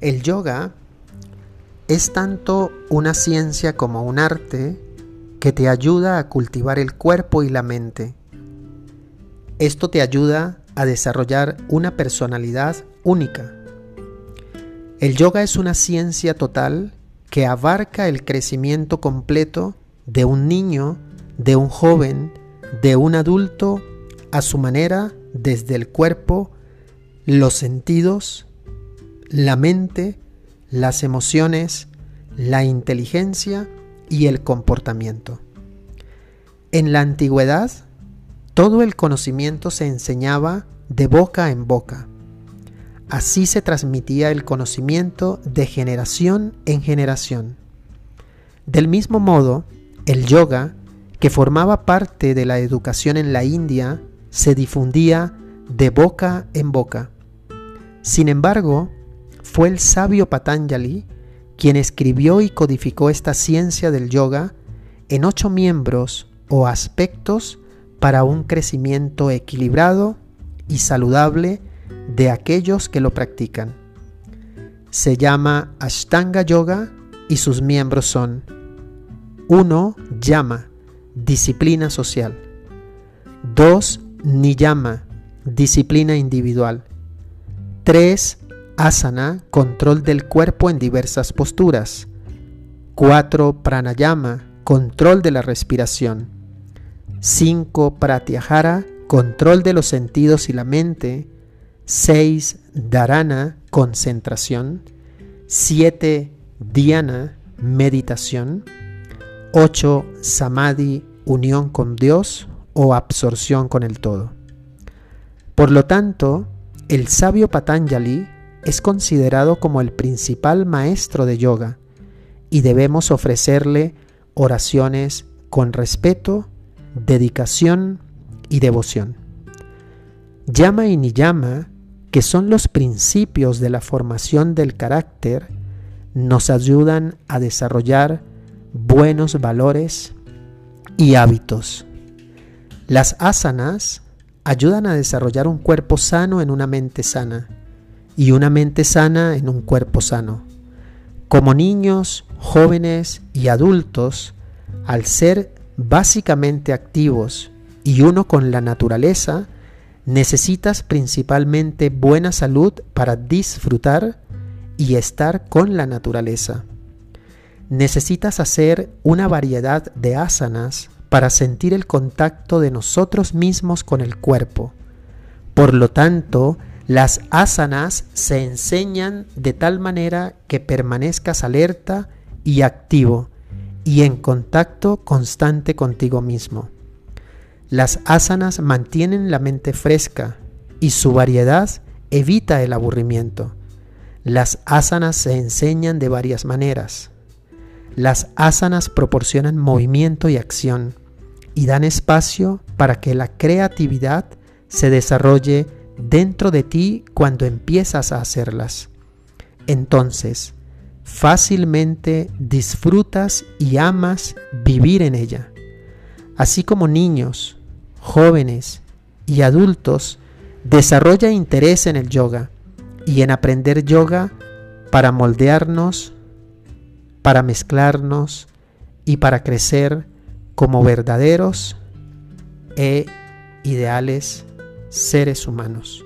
El yoga es tanto una ciencia como un arte que te ayuda a cultivar el cuerpo y la mente. Esto te ayuda a desarrollar una personalidad única. El yoga es una ciencia total que abarca el crecimiento completo de un niño, de un joven, de un adulto, a su manera, desde el cuerpo, los sentidos, la mente, las emociones, la inteligencia y el comportamiento. En la antigüedad, todo el conocimiento se enseñaba de boca en boca. Así se transmitía el conocimiento de generación en generación. Del mismo modo, el yoga, que formaba parte de la educación en la India, se difundía de boca en boca. Sin embargo, fue el sabio Patanjali quien escribió y codificó esta ciencia del yoga en ocho miembros o aspectos para un crecimiento equilibrado y saludable de aquellos que lo practican. Se llama Ashtanga Yoga y sus miembros son 1. Yama, disciplina social. 2. Niyama, disciplina individual. 3. Asana, control del cuerpo en diversas posturas. 4. Pranayama, control de la respiración. 5. Pratyahara, control de los sentidos y la mente. 6. Dharana, concentración. 7. Dhyana, meditación. 8. Samadhi, unión con Dios o absorción con el todo. Por lo tanto, el sabio Patanjali es considerado como el principal maestro de yoga y debemos ofrecerle oraciones con respeto, dedicación y devoción. Yama y Niyama, que son los principios de la formación del carácter, nos ayudan a desarrollar buenos valores y hábitos. Las asanas ayudan a desarrollar un cuerpo sano en una mente sana y una mente sana en un cuerpo sano. Como niños, jóvenes y adultos, al ser básicamente activos y uno con la naturaleza, necesitas principalmente buena salud para disfrutar y estar con la naturaleza. Necesitas hacer una variedad de asanas para sentir el contacto de nosotros mismos con el cuerpo. Por lo tanto, las asanas se enseñan de tal manera que permanezcas alerta y activo y en contacto constante contigo mismo. Las asanas mantienen la mente fresca y su variedad evita el aburrimiento. Las asanas se enseñan de varias maneras. Las asanas proporcionan movimiento y acción y dan espacio para que la creatividad se desarrolle dentro de ti cuando empiezas a hacerlas. Entonces, fácilmente disfrutas y amas vivir en ella. Así como niños, jóvenes y adultos, desarrolla interés en el yoga y en aprender yoga para moldearnos, para mezclarnos y para crecer como verdaderos e ideales seres humanos.